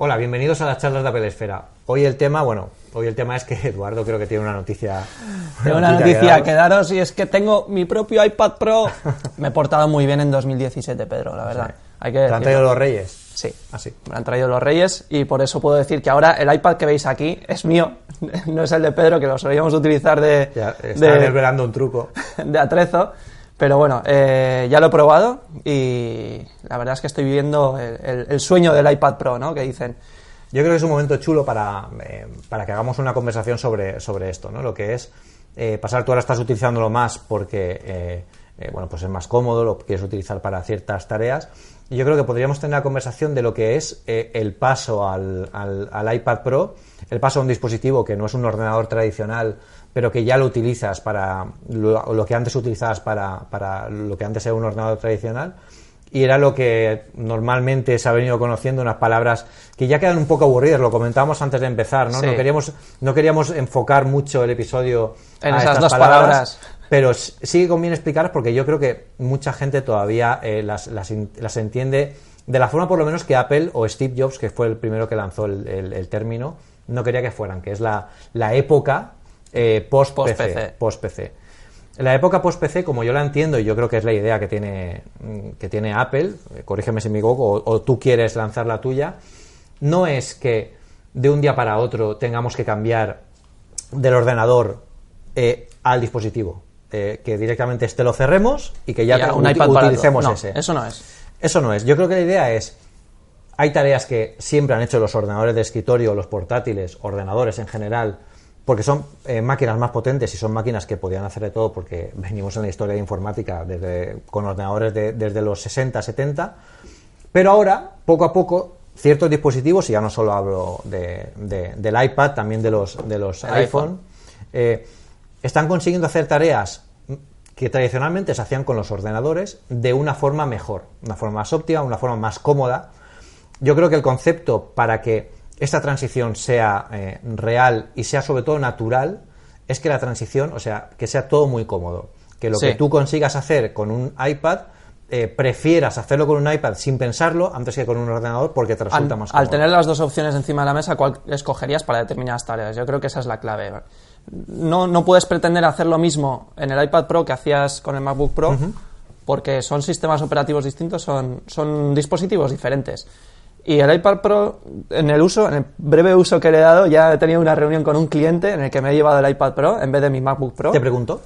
Hola, bienvenidos a las charlas de Apple Esfera. Hoy el tema, bueno, hoy el tema es que Eduardo creo que tiene una noticia. Tengo una noticia que daros y es que tengo mi propio iPad Pro. Me he portado muy bien en 2017, Pedro, la verdad. Hay que ¿Te han traído los Reyes? Sí, Así. me han traído los Reyes y por eso puedo decir que ahora el iPad que veis aquí es mío, no es el de Pedro, que lo solíamos utilizar de, Ya de, desvelando un truco. de atrezo. Pero bueno, eh, ya lo he probado y la verdad es que estoy viviendo el, sueño del iPad Pro, ¿no? Que dicen. Yo creo que es un momento chulo para, eh, para que hagamos una conversación sobre, sobre esto, ¿no? Lo que es eh, pasar, tú ahora estás utilizándolo más porque, eh, bueno, pues es más cómodo, lo quieres utilizar para ciertas tareas. Y yo creo que podríamos tener la conversación de lo que es eh, el paso al, al- al iPad Pro, el paso a un dispositivo que no es un ordenador tradicional, pero que ya lo utilizas para lo, lo que antes utilizabas para, para lo que antes era un ordenador tradicional y era lo que normalmente se ha venido conociendo, unas palabras que ya quedan un poco aburridas, lo comentábamos antes de empezar, ¿no? Sí. No, queríamos, no queríamos enfocar mucho el episodio En a esas estas dos palabras. Pero sí que conviene explicarlas porque yo creo que mucha gente todavía eh, las, las las entiende de la forma por lo menos que Apple o Steve Jobs, que fue el primero que lanzó el, el- el término, no quería que fueran, que es la, la época eh, post-PC. Post-PC. Post-PC. La época post-PC, como yo la entiendo, y yo creo que es la idea que tiene, que tiene Apple, eh, corrígeme si me equivoco, o, o tú quieres lanzar la tuya, no es que de un día para otro tengamos que cambiar del ordenador eh, al dispositivo. Eh, que directamente este lo cerremos y que ya un iPad utilicemos. No, ese. Eso no es. Eso no es. Yo creo que la idea es. Hay tareas que siempre han hecho los ordenadores de escritorio, los portátiles, ordenadores en general, porque son eh, máquinas más potentes y son máquinas que podían hacer de todo, porque venimos en la historia de informática desde, con ordenadores de- desde los 60, 70. Pero ahora, poco a poco, ciertos dispositivos, y ya no solo hablo de- de- del iPad, también de los, de los El iPhone, iPhone. eh, están consiguiendo hacer tareas que tradicionalmente se hacían con los ordenadores de una forma mejor, una forma más óptima, una forma más cómoda. Yo creo que el concepto para que esta transición sea eh, real y sea sobre todo natural es que la transición, o sea, que sea todo muy cómodo. Que lo Sí. que tú consigas hacer con un iPad, eh, prefieras hacerlo con un iPad sin pensarlo antes que con un ordenador porque te resulta Al, más cómodo. al tener las dos opciones encima de la mesa, ¿cuál escogerías para determinadas tareas? Yo creo que esa es la clave. No, no puedes pretender hacer lo mismo en el iPad Pro que hacías con el MacBook Pro, porque son sistemas operativos distintos, son, son dispositivos diferentes. Y el iPad Pro, en el uso, en el breve uso que le he dado, ya he tenido una reunión con un cliente en el que me he llevado el iPad Pro en vez de mi MacBook Pro. ¿Te pregunto?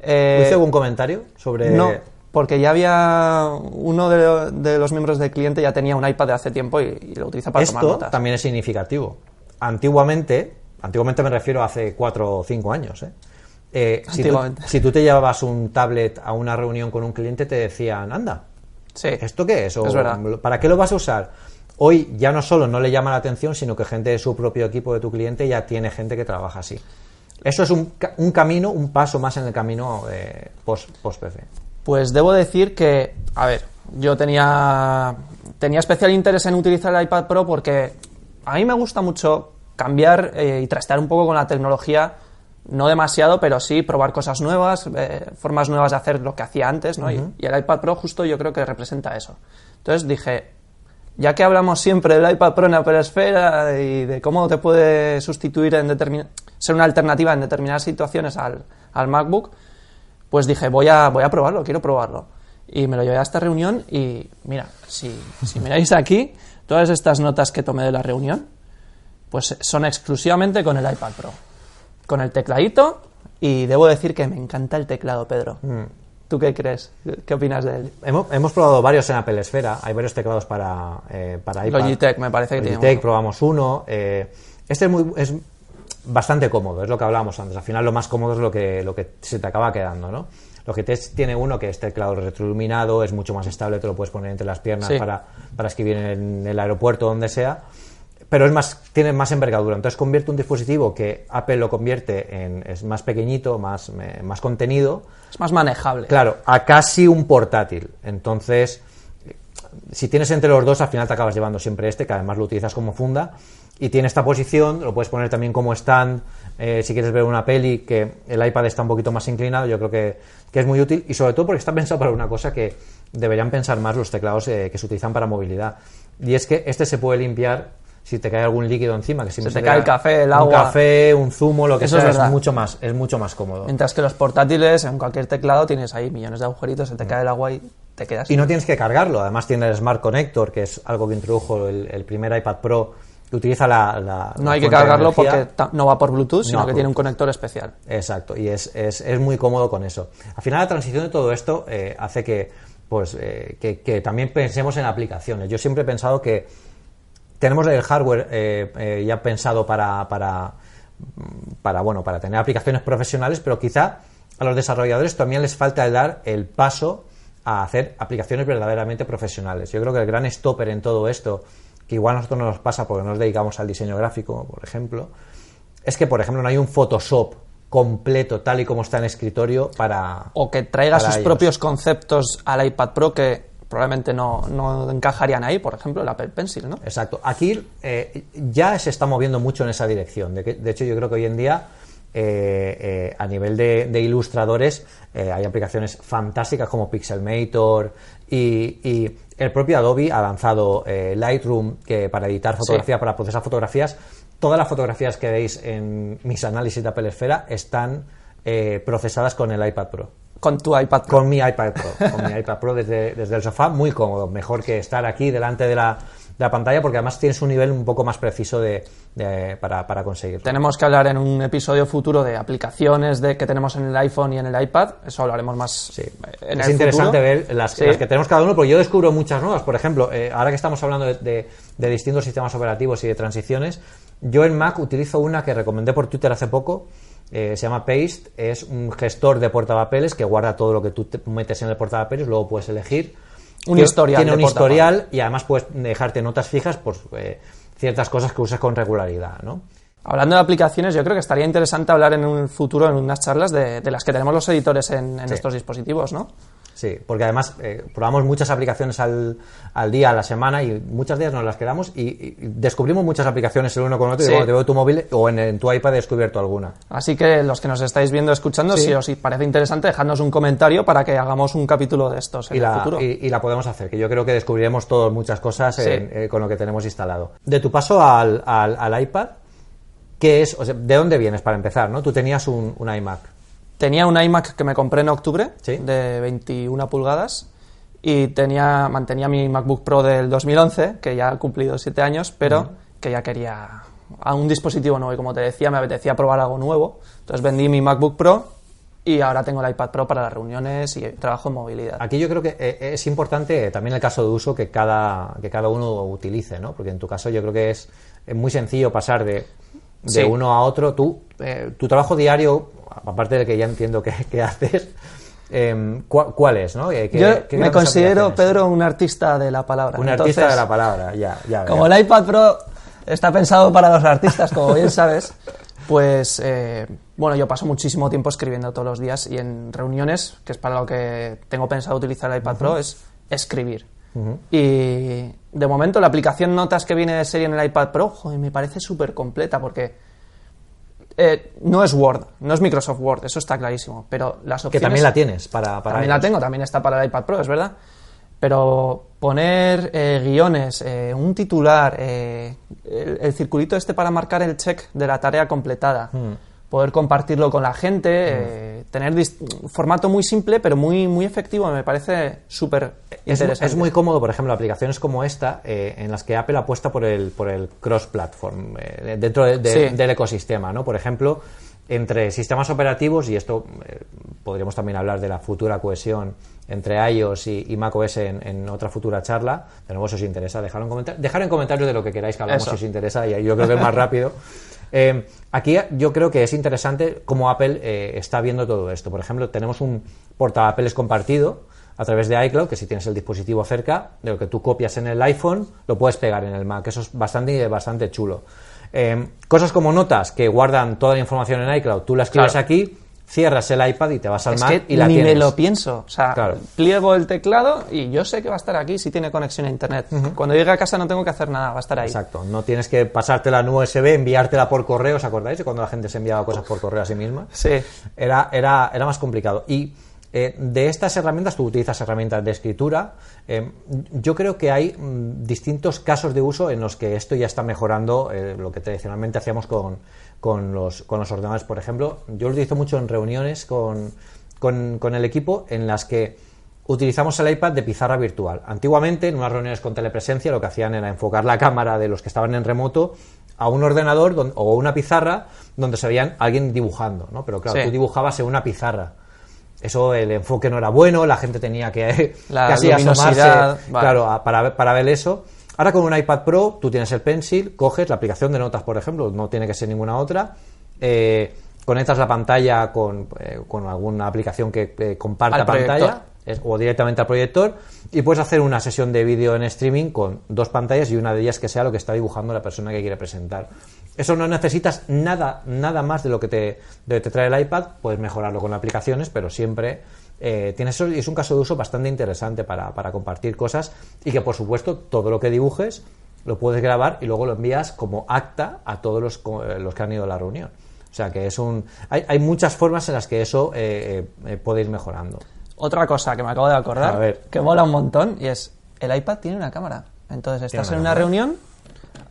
Eh, ¿Hice algún comentario sobre...? no, porque ya había uno de, de los miembros del cliente ya tenía un iPad de hace tiempo y, y lo utiliza para tomar Esto notas. también es significativo. Antiguamente, antiguamente me refiero a hace cuatro o cinco años, ¿eh? Eh, si, tú, Antiguamente. si tú te llevabas un tablet a una reunión con un cliente, te decían, anda, Sí. ¿esto qué es? O, Es. ¿Para qué lo vas a usar? Hoy ya no solo no le llama la atención, sino que gente de su propio equipo de tu cliente ya tiene gente que trabaja así. Eso es un, un camino, un paso más en el camino eh, post, post-PC. Pues debo decir que, a ver, yo tenía, tenía especial interés en utilizar el iPad Pro porque a mí me gusta mucho cambiar eh, y trastear un poco con la tecnología, no demasiado, pero sí probar cosas nuevas, eh, formas nuevas de hacer lo que hacía antes, ¿no? y, y el iPad Pro justo yo creo que representa eso. Entonces dije, ya que hablamos siempre del iPad Pro en Apple Esfera y de cómo te puede sustituir en ser una alternativa en determinadas situaciones al, al MacBook, pues dije, voy a, voy a probarlo, quiero probarlo. Y me lo llevé a esta reunión y mira, si, si miráis aquí, todas estas notas que tomé de la reunión, pues son exclusivamente con el iPad Pro. Con el tecladito y debo decir que me encanta el teclado, Pedro. ¿Tú qué crees? ¿Qué opinas de él? Hemos, hemos probado varios en Apple Esfera, hay varios teclados para, eh, para iPad. Logitech me parece que tiene Logitech, uno. probamos uno. eh, este es, muy, es bastante cómodo, es lo que hablábamos antes. Al final lo más cómodo es lo que, lo que se te acaba quedando, ¿no? Logitech tiene uno que es teclado retroiluminado, es mucho más estable, te lo puedes poner entre las piernas Sí. para, para escribir en el aeropuerto, donde sea. Pero es más, tiene más envergadura. Entonces convierte un dispositivo que Apple lo convierte en es más pequeñito, más, eh, más contenido, Es más manejable. Claro, a casi un portátil. Entonces, si tienes entre los dos, al final te acabas llevando siempre este, que además lo utilizas como funda. Y tiene esta posición, lo puedes poner también como stand. eh, si quieres ver una peli, que el iPad está un poquito más inclinado, yo creo que, que es muy útil. Y sobre todo porque está pensado para una cosa que deberían pensar más los teclados eh, que se utilizan para movilidad. Y es que este se puede limpiar si te cae algún líquido encima, que si Se te cae el café, el agua. Un café, un zumo, lo que Eso sea, es, mucho más, es mucho más cómodo. Mientras que los portátiles, en cualquier teclado, tienes ahí millones de agujeritos, se te cae el agua y te quedas. Mm. Y no tienes que cargarlo, además tiene el Smart Connector, que es algo que introdujo el, el primer iPad Pro, que utiliza la... la- no la hay que cargarlo porque no va por Bluetooth, sino No, que tiene un conector especial. Exacto, y es, es, es muy cómodo con eso. Al final, la transición de todo esto eh, hace que, pues, eh, que, que también pensemos en aplicaciones. Yo siempre he pensado que tenemos el hardware eh, eh, ya pensado para, para, para, bueno, para tener aplicaciones profesionales, pero quizá a los desarrolladores también les falta el dar el paso a hacer aplicaciones verdaderamente profesionales. Yo creo que el gran stopper en todo esto, que igual a nosotros no nos pasa porque nos dedicamos al diseño gráfico, por ejemplo, es que, por ejemplo, no hay un Photoshop completo tal y como está en escritorio para... O que traiga para sus ellos. propios conceptos al iPad Pro que probablemente no, no encajarían ahí, por ejemplo, el Apple Pencil, ¿no? Exacto. Aquí eh, ya se está moviendo mucho en esa dirección. De, que- de hecho, yo creo que hoy en día, eh, eh, a nivel de, de ilustradores, hay aplicaciones fantásticas como Pixelmator y, y el propio Adobe ha lanzado Lightroom que para editar fotografía, para procesar fotografías. Todas las fotografías que veis en mis análisis de Apple Esfera están eh, procesadas con el iPad Pro. Con tu iPad Pro. Con mi iPad Pro, con mi iPad Pro desde, desde el sofá, muy cómodo, mejor que estar aquí delante de la, de la pantalla porque además tienes un nivel un poco más preciso de, de- para, para conseguirlo. Tenemos que hablar en un episodio futuro de aplicaciones de, que tenemos en el iPhone y en el iPad. Eso hablaremos más Sí. en es el interesante futuro. ver las, Sí. las que tenemos cada uno, porque yo descubro muchas nuevas. Por ejemplo, eh, ahora que estamos hablando de, de- de distintos sistemas operativos y de transiciones, yo en Mac utilizo una que recomendé por Twitter hace poco. Eh, se llama Paste, es un gestor de portapapeles que guarda todo lo que tú te metes en el portapapeles, luego puedes elegir. Un Tiene- historial Tiene un historial y además puedes dejarte notas fijas por eh, ciertas cosas que usas con regularidad, ¿no? Hablando de aplicaciones, yo creo que estaría interesante hablar en un futuro, en unas charlas, de, de las que tenemos los editores en, en Sí. estos dispositivos, ¿no? Sí, porque además eh, probamos muchas aplicaciones al, al día, a la semana y muchas días nos las quedamos y, y descubrimos muchas aplicaciones el uno con otro Sí. y cuando te veo tu móvil o en, en tu iPad he descubierto alguna. Así que los que nos estáis viendo, escuchando, Sí. si os parece interesante, dejadnos un comentario para que hagamos un capítulo de estos en Y el la, futuro. y, y la podemos hacer, que yo creo que descubriremos todos muchas cosas Sí. en- eh, con lo que tenemos instalado. De tu paso al, al- al iPad, ¿qué es? O sea, ¿De dónde vienes para empezar? ¿no? Tú tenías un, un iMac. Tenía un iMac que me compré en octubre, Sí. de 21 pulgadas, y tenía, mantenía mi MacBook Pro del 2011, que ya ha cumplido 7 años, pero que ya quería a un dispositivo nuevo. Y como te decía, me apetecía probar algo nuevo. Entonces vendí mi MacBook Pro y ahora tengo el iPad Pro para las reuniones y trabajo en movilidad. Aquí yo creo que eh, es importante también el caso de uso que cada, que cada uno utilice, ¿no? Porque en tu caso yo creo que es, es muy sencillo pasar de, de Sí. uno a otro. Tú, eh, tu trabajo diario, aparte de que ya entiendo que, que haces, eh, ¿cuál, cuál es, no? ¿qué- Yo qué me considero? Pedro, un artista de la palabra. Un Entonces, artista de la palabra, ya, ya. Como veo. el iPad Pro está pensado para los artistas, como bien sabes, pues eh, bueno, yo paso muchísimo tiempo escribiendo todos los días y en reuniones, que es para lo que tengo pensado utilizar el iPad Pro, es escribir. Y de momento la aplicación Notas que viene de serie en el iPad Pro, joder, me parece súper completa porque eh, no es Word, no es Microsoft Word, eso está clarísimo, pero las Que opciones... también la tienes para, para También la tengo, también está para el iPad Pro, es verdad. Pero poner eh, guiones, eh, un titular, el, el circulito este para marcar el check de la tarea completada, Hmm. Poder compartirlo con la gente, eh, tener formato muy simple pero muy, muy efectivo, me parece súper Es, interesante. es muy cómodo, por ejemplo, aplicaciones como esta, eh, en las que Apple apuesta por el, por el cross-platform, eh, dentro de- de- Sí. del ecosistema, ¿no? Por ejemplo, entre sistemas operativos, y esto eh, podríamos también hablar de la futura cohesión entre iOS y, y macOS en, en otra futura charla, de nuevo si os interesa, dejar en, comentar, dejar en comentarios de lo que queráis que hablamos Eso. si os interesa, y yo creo que es más rápido. Eh, aquí yo creo que es interesante cómo Apple eh, está viendo todo esto. Por ejemplo, tenemos un portapapeles compartido a través de iCloud, que si tienes el dispositivo cerca, de lo que tú copias en el iPhone, lo puedes pegar en el Mac. Eso es bastante, bastante chulo. Eh, cosas como notas que guardan toda la información en iCloud, tú la escribes Claro. aquí, cierras el iPad y te vas al Es Mac que y la ni tienes. me lo pienso. O sea, Claro. pliego el teclado y yo sé que va a estar aquí si tiene conexión a internet. Cuando llegue a casa no tengo que hacer nada, va a estar ahí. Exacto, no tienes que pasártela en USB, enviártela por correo, ¿os acordáis cuando la gente se enviaba cosas por correo a sí misma? Sí. Era, era, era más complicado. Y eh, de estas herramientas, tú utilizas herramientas de escritura. eh, yo creo que hay mm, distintos casos de uso en los que esto ya está mejorando eh, lo que tradicionalmente hacíamos con, con los, con los ordenadores. Por ejemplo, yo lo utilizo mucho en reuniones con, con, con el equipo en las que utilizamos el iPad de pizarra virtual. Antiguamente, en unas reuniones con telepresencia, lo que hacían era enfocar la cámara de los que estaban en remoto a un ordenador don- o una pizarra donde se veían alguien dibujando, ¿no? Pero claro, Sí. tú dibujabas en una pizarra. Eso, el enfoque no era bueno, la gente tenía que La casi asomarse vale. claro, para, ver- para ver eso. Ahora con un iPad Pro, tú tienes el Pencil, coges la aplicación de notas, por ejemplo, no tiene que ser ninguna otra, eh, conectas la pantalla con, eh, con alguna aplicación que eh, comparta pantalla es- o directamente al proyector y puedes hacer una sesión de vídeo en streaming con dos pantallas y una de ellas que sea lo que está dibujando la persona que quiere presentar. Eso no necesitas nada, nada más de lo que te, de te trae el iPad, puedes mejorarlo con aplicaciones, pero siempre eh, tienes eso y es un caso de uso bastante interesante para, para compartir cosas y que por supuesto todo lo que dibujes lo puedes grabar y luego lo envías como acta a todos los, eh, los que han ido a la reunión. O sea que es un. Hay, hay muchas formas en las que eso eh, eh, eh, puede ir mejorando. Otra cosa que me acabo de acordar, A ver. que mola un montón, y es, el iPad tiene una cámara. Entonces estás una en una cámara. reunión,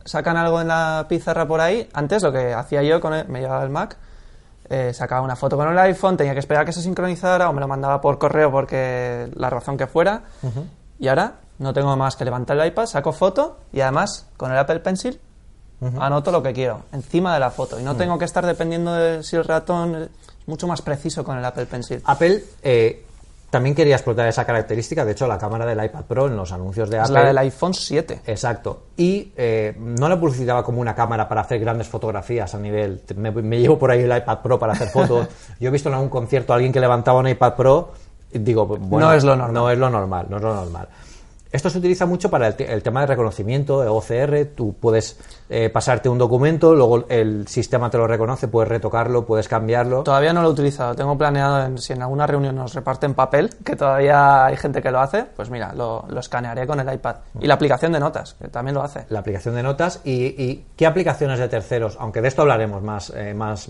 sacan algo en la pizarra por ahí. Antes lo que hacía yo, con el- me llevaba el Mac, eh, sacaba una foto con el iPhone, tenía que esperar a que se sincronizara o me lo mandaba por correo porque la razón que fuera. Y ahora no tengo más que levantar el iPad, saco foto y además con el Apple Pencil anoto lo que quiero encima de la foto. Y no tengo que estar dependiendo de si el ratón es mucho más preciso con el Apple Pencil. Apple eh, también quería explotar esa característica. De hecho, la cámara del iPad Pro en los anuncios de Es Apple. la del iPhone 7. Exacto. Y eh, no la publicitaba como una cámara para hacer grandes fotografías a nivel. Me, me llevo por ahí el iPad Pro para hacer fotos. Yo he visto en algún concierto a alguien que levantaba un iPad Pro y digo, bueno, No es lo normal. No es lo normal, no es lo normal. Esto se utiliza mucho para el, te- el tema de reconocimiento, de OCR. Tú puedes eh, pasarte un documento, luego el sistema te lo reconoce, puedes retocarlo, puedes cambiarlo. Todavía no lo he utilizado. Tengo planeado, en- si en alguna reunión nos reparten papel, que todavía hay gente que lo hace, pues mira, lo, lo escanearé con el iPad. Y la aplicación de notas, que también lo hace. la aplicación de notas y, y qué aplicaciones de terceros, aunque de esto hablaremos más, eh, más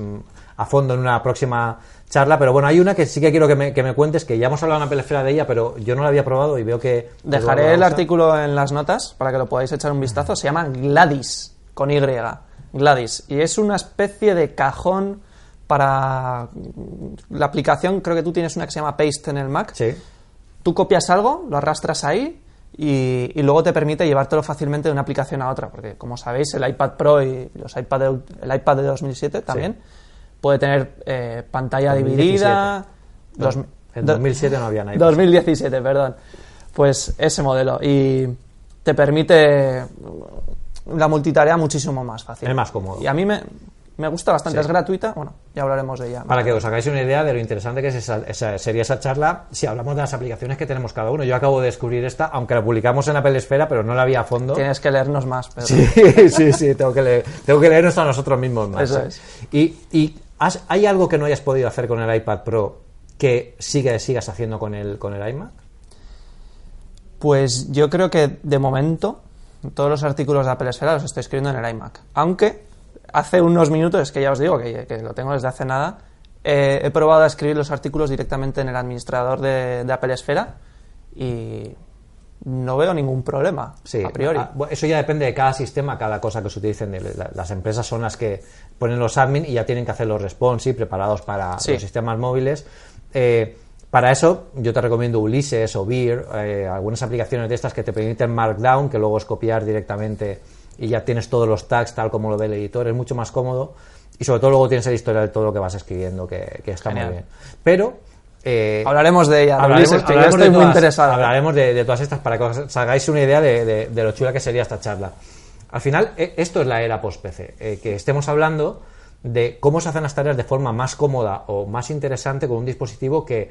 a fondo en una próxima charla, pero bueno, hay una que sí que quiero que me, que me cuentes, que ya hemos hablado en Apple Esfera de ella, pero yo no la había probado y veo que... Dejaré el la artículo en las notas para que lo podáis echar un vistazo. Se llama Gladys, con Y. Gladys. Y es una especie de cajón para la aplicación. Creo que tú tienes una que se llama Paste en el Mac. Sí. Tú copias algo, lo arrastras ahí y, y luego te permite llevártelo fácilmente de una aplicación a otra. Porque, como sabéis, el iPad Pro y los iPad de, el iPad de 2007 también puede tener eh, pantalla 2017. dividida. Dos- en do- 2007 no había iPad. 2017, perdón. Pues ese modelo. Y te permite la multitarea muchísimo más fácil. Es más cómodo. Y a mí me, me gusta bastante. Sí. Es gratuita. Bueno, ya hablaremos de ella. Para que os hagáis una idea de lo interesante que es esa, esa- sería esa charla si hablamos de las aplicaciones que tenemos cada uno. Yo acabo de descubrir esta, aunque la publicamos en Apple Esfera, pero no la vi a fondo. Tienes que leernos más. Pedro. Sí, sí, sí, tengo que, leer, tengo que leernos a nosotros mismos más. Eso es. Y, y has- ¿hay algo que no hayas podido hacer con el iPad Pro que sigue, sigas haciendo con el, con el iMac? Pues yo creo que de momento todos los artículos de Apple Esfera los estoy escribiendo en el iMac. Aunque hace unos minutos, es que ya os digo que, que lo tengo desde hace nada, eh, he probado a escribir los artículos directamente en el administrador de, de Apple Esfera y no veo ningún problema Sí, a priori. ah, eso ya depende de cada sistema, cada cosa que se utilicen. Las empresas son las que ponen los admin y ya tienen que hacer los responsive preparados para Sí. los sistemas móviles. Eh, para eso, yo te recomiendo Ulises o Beer, eh, algunas aplicaciones de estas que te permiten Markdown, que luego es copiar directamente y ya tienes todos los tags tal como lo ve el editor. Es mucho más cómodo y sobre todo luego tienes el historial de todo lo que vas escribiendo, que, que está Genial. muy bien. Pero eh, Hablaremos de ella, hablaremos, Ulises, que yo hablaremos estoy de muy todas-. Hablaremos de, de todas estas para que os hagáis una idea de, de- de lo chula que sería esta charla. Al final, e- esto es la era post-PC, eh, que estemos hablando de cómo se hacen las tareas de forma más cómoda o más interesante con un dispositivo que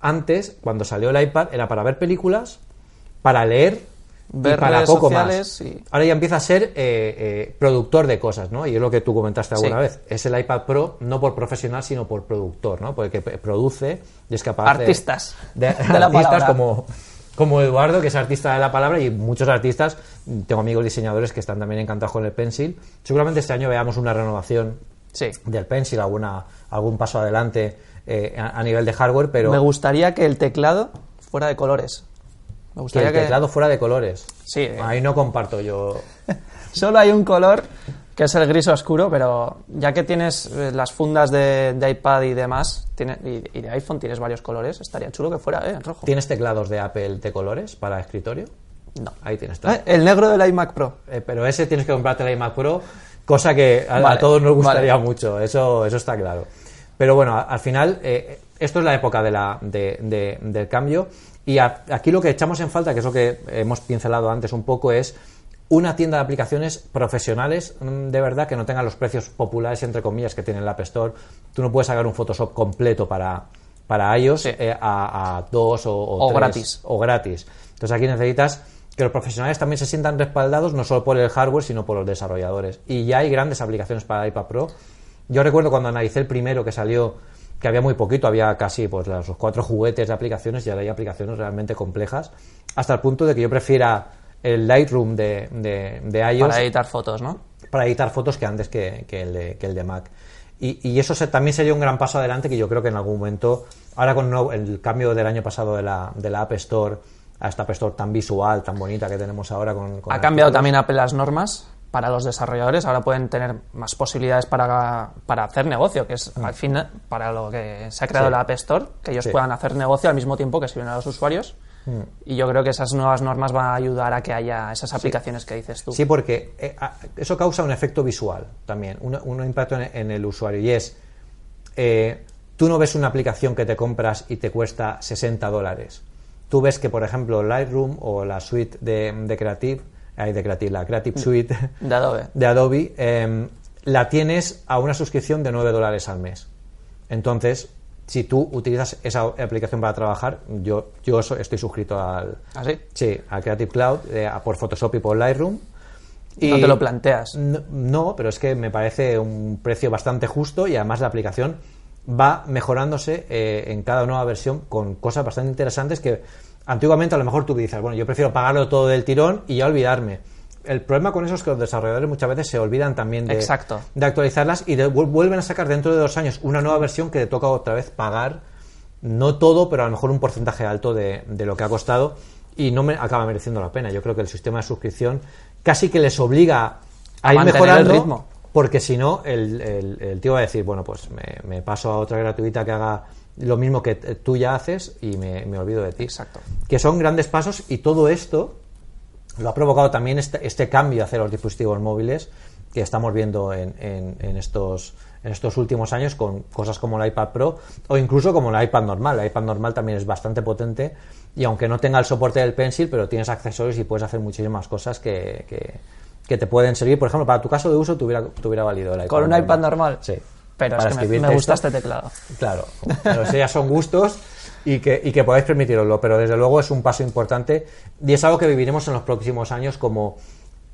antes, cuando salió el iPad, era para ver películas, para leer Ver y para poco más. y- Ahora ya empieza a ser eh, eh, productor de cosas, ¿no? Y es lo que tú comentaste alguna Sí. vez. Es el iPad Pro no por profesional, sino por productor, ¿no? Porque produce y es capaz Artistas. de, De artistas como como Eduardo, que es artista de la palabra, y muchos artistas, tengo amigos diseñadores que están también encantados con el Pencil. Seguramente este año veamos una renovación Sí. del Pencil, alguna, algún paso adelante eh, a, a nivel de hardware, pero Me gustaría que el teclado fuera de colores. Me que gustaría el que, teclado fuera de colores. Sí, eh. Ahí no comparto yo. solo hay un color que es el gris oscuro, pero ya que tienes eh, las fundas de, de iPad y demás, tiene- y, y de iPhone tienes varios colores, estaría chulo que fuera, ¿eh? En rojo. ¿Tienes teclados de Apple de colores para escritorio? No. Ahí tienes todo. Eh, El negro del iMac Pro. Eh, pero ese tienes que comprarte el iMac Pro, cosa que a, todos nos gustaría vale. mucho, eso, eso está claro. Pero bueno, al final, eh, esto es la época de la, de- de- del cambio y a- aquí lo que echamos en falta, que es lo que hemos pincelado antes un poco, es una tienda de aplicaciones profesionales mm, de verdad que no tengan los precios populares, entre comillas, que tiene el App Store. Tú no puedes sacar un Photoshop completo para, para iOS Sí. eh, a, a dos o, O tres, gratis. o gratis. Entonces aquí necesitas que los profesionales también se sientan respaldados no solo por el hardware, sino por los desarrolladores. Y ya hay grandes aplicaciones para iPad Pro. Yo recuerdo cuando analicé el primero que salió, que había muy poquito, había casi pues los cuatro juguetes de aplicaciones y ahora hay aplicaciones realmente complejas, hasta el punto de que yo prefiera el Lightroom de, de, de iOS Para editar fotos, ¿no? para editar fotos que antes que, que el, de, que el de Mac. Y, y eso se- también sería un gran paso adelante que yo creo que en algún momento, ahora con el cambio del año pasado de la, de la App Store a esta App Store tan visual, tan bonita que tenemos ahora con... con Ha cambiado también Apple las normas para los desarrolladores. Ahora pueden tener más posibilidades para, para hacer negocio, que es al fin para lo que se ha creado Mm. Sí. la App Store, que ellos Sí. Mm. puedan hacer negocio al mismo tiempo que sirven a los usuarios. Y yo creo que esas nuevas normas van a ayudar a que haya esas aplicaciones que dices tú. Sí, porque eh, eso causa un efecto visual también, un, un impacto en, el usuario. Y es, eh, tú no ves una aplicación que te compras y te cuesta 60 dólares. Tú ves que, por ejemplo, Lightroom o la suite de, de Creative, ay, de Creative, la Creative Suite De Adobe. de Adobe, eh, la tienes a una suscripción de 9 dólares al mes. Entonces, si tú utilizas esa aplicación para trabajar, yo, yo estoy suscrito al, ¿Así? Sí, a Creative Cloud, eh, a- por Photoshop y por Lightroom. Y No te lo planteas. No, no, pero es que me parece un precio bastante justo y además la aplicación va mejorándose eh, en cada nueva versión con cosas bastante interesantes que antiguamente a lo mejor tú dices, bueno, yo prefiero pagarlo todo del tirón y ya olvidarme. El problema con eso es que los desarrolladores muchas veces se olvidan también de, Exacto. de actualizarlas y de- vu- vuelven a sacar dentro de dos años una nueva versión que le toca otra vez pagar, no todo, pero a lo mejor un porcentaje alto de, de lo que ha costado y no me acaba mereciendo la pena. Yo creo que el sistema de suscripción casi que les obliga a, A ir mantener el mejorando, ritmo. porque si no, el, el- el tío va a decir, bueno, pues me, me paso a otra gratuita que haga lo mismo que t- tú ya haces y me, me olvido de ti. Exacto. Que son grandes pasos y todo esto lo ha provocado también este, este cambio hacia los dispositivos móviles que estamos viendo en, en- en estos en estos últimos años con cosas como el iPad Pro o incluso como el iPad normal. El iPad normal también es bastante potente y aunque no tenga el soporte del Pencil, pero tienes accesorios y puedes hacer muchísimas cosas que, que- que te pueden servir. Por ejemplo, para tu caso de uso te hubiera valido el iPad Con un iPad normal. Sí. Pero Para es que me, me gusta este teclado. Claro, pero eso ya son gustos y que, y que podáis permitiroslo, pero desde luego es un paso importante y es algo que viviremos en los próximos años como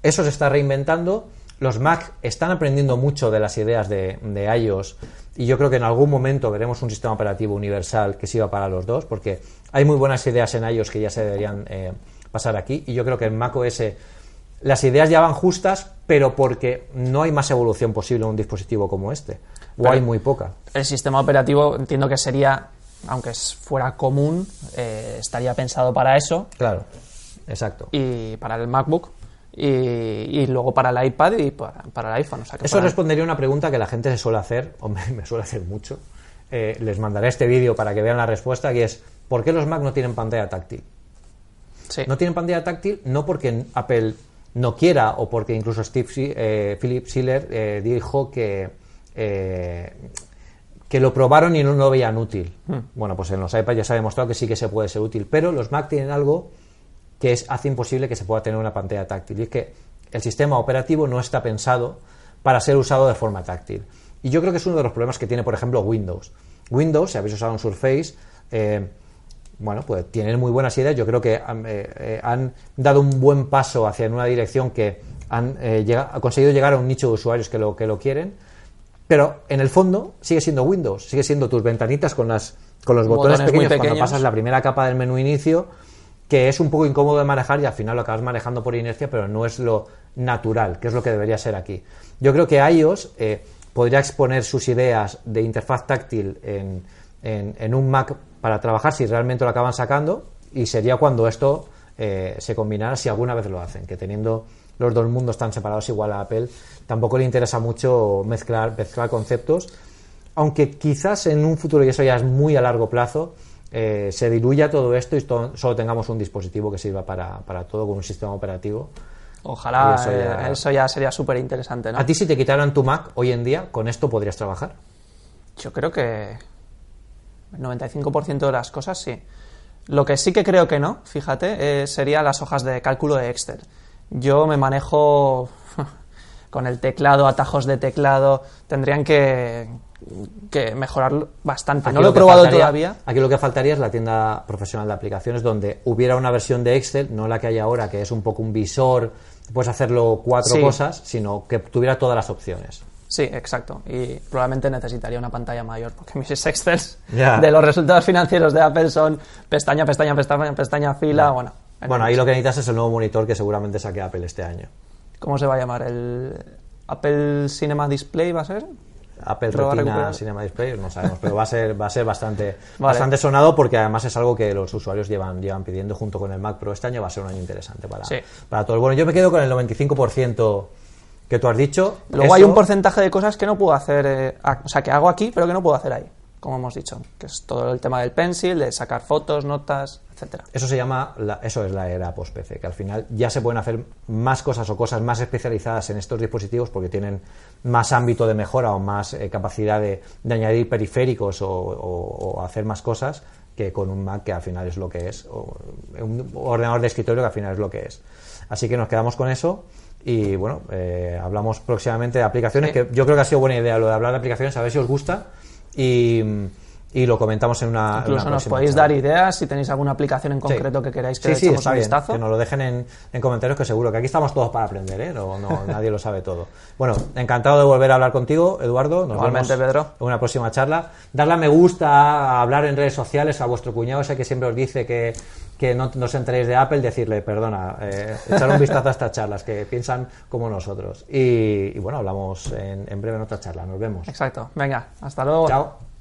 eso se está reinventando, los Mac están aprendiendo mucho de las ideas de, de iOS y yo creo que en algún momento veremos un sistema operativo universal que sirva para los dos, porque hay muy buenas ideas en iOS que ya se deberían eh, pasar aquí y yo creo que en Mac OS las ideas ya van justas, pero porque no hay más evolución posible en un dispositivo como este, o Pero- hay muy poca. El sistema operativo entiendo que sería, aunque fuera común, eh, estaría pensado para eso Claro, exacto. y para el MacBook y, y luego para el iPad y para, para el iPhone. O sea que Eso para- respondería a una pregunta que la gente se suele hacer, o me, me suele hacer mucho. Eh, les mandaré este vídeo para que vean la respuesta, que es ¿por qué los Mac no tienen pantalla táctil? sí. No tienen pantalla táctil no porque Apple no quiera o porque incluso Steve eh, Philip Schiller eh, dijo que eh, que lo probaron y no lo veían útil. Bueno, pues en los iPads ya se ha demostrado que sí que se puede ser útil, pero los Mac tienen algo que es, hace imposible que se pueda tener una pantalla táctil. Y es que el sistema operativo no está pensado para ser usado de forma táctil. Y yo creo que es uno de los problemas que tiene, por ejemplo, Windows. Windows, si habéis usado un Surface, eh, bueno, pues tienen muy buenas ideas. Yo creo que han, eh, eh, han dado un buen paso hacia una dirección que han llega- ha conseguido llegar a un nicho de usuarios que lo, que lo quieren. Pero en el fondo sigue siendo Windows, sigue siendo tus ventanitas con, las, con los botones, pequeños, cuando pasas la primera capa del menú inicio, que es un poco incómodo de manejar y al final lo acabas manejando por inercia, pero no es lo natural, que es lo que debería ser aquí. Yo creo que iOS eh, podría exponer sus ideas de interfaz táctil en, en, en un Mac para trabajar si realmente lo acaban sacando y sería cuando esto eh, se combinara si alguna vez lo hacen, que teniendo los dos mundos tan separados igual a Apple, tampoco le interesa mucho mezclar, mezclar conceptos, aunque quizás en un futuro, y eso ya es muy a largo plazo, eh, se diluya todo esto y to- solo tengamos un dispositivo que sirva para, para todo con un sistema operativo. Ojalá Y eso ya- ya, eso ya sería súper interesante, ¿no? A ti si te quitaran tu Mac hoy en día, ¿con esto podrías trabajar? Yo creo que el 95% de las cosas sí. Lo que sí que creo que no, fíjate, eh, serían las hojas de cálculo de Excel. Yo me manejo con el teclado, atajos de teclado, tendrían que, que mejorar bastante. Aquí no lo he probado faltaría- todavía. Aquí lo que faltaría es la tienda profesional de aplicaciones donde hubiera una versión de Excel, no la que hay ahora, que es un poco un visor, puedes hacerlo cuatro Sí. cosas, sino que tuviera todas las opciones. Sí, exacto. Y probablemente necesitaría una pantalla mayor, porque mis Excel de los resultados financieros de Apple son pestaña, pestaña, pestaña, pestaña, fila, bueno. Bueno, ahí lo que necesitas es el nuevo monitor que seguramente saque Apple este año. ¿Cómo se va a llamar? ¿El Apple Cinema Display va a ser? Apple Retina. Cinema Display, no sabemos, pero va a ser, va a ser bastante, Vale. bastante sonado porque además es algo que los usuarios llevan, llevan pidiendo junto con el Mac Pro. Este año va a ser un año interesante para, Sí. para todos. Bueno, yo me quedo con el 95% que tú has dicho. Luego hay un porcentaje de cosas que no puedo hacer, eh, o sea, que hago aquí, pero que no puedo hacer ahí, como hemos dicho, que es todo el tema del pencil, de sacar fotos, notas, etcétera. Eso se llama, la- eso es la era post-PC, que al final ya se pueden hacer más cosas o cosas más especializadas en estos dispositivos porque tienen más ámbito de mejora o más eh, capacidad de, de añadir periféricos o, o- o hacer más cosas que con un Mac que al final es lo que es, o un ordenador de escritorio que al final es lo que es. Así que nos quedamos con eso y bueno, eh, hablamos próximamente de aplicaciones, Sí. que yo creo que ha sido buena idea lo de hablar de aplicaciones, a ver si os gusta y, y lo comentamos en una... en Incluso una nos podéis charla. dar ideas si tenéis alguna aplicación en Sí. concreto que queráis que sí, le sí, echemos un bien, vistazo. que nos lo dejen en, en comentarios que seguro que aquí estamos todos para aprender, ¿eh? No, no, nadie lo sabe todo. Bueno, encantado de volver a hablar contigo, Eduardo. Nos Igualmente, vemos Pedro. En una próxima charla. Darle a me gusta, a hablar en redes sociales a vuestro cuñado ese que siempre os dice que, que no, no os enteréis de Apple, decirle, perdona, eh, echar un vistazo a estas charlas, que piensan como nosotros. Y, y bueno, hablamos en, en breve en otra charla. Nos vemos. Exacto. Venga, hasta luego. Chao.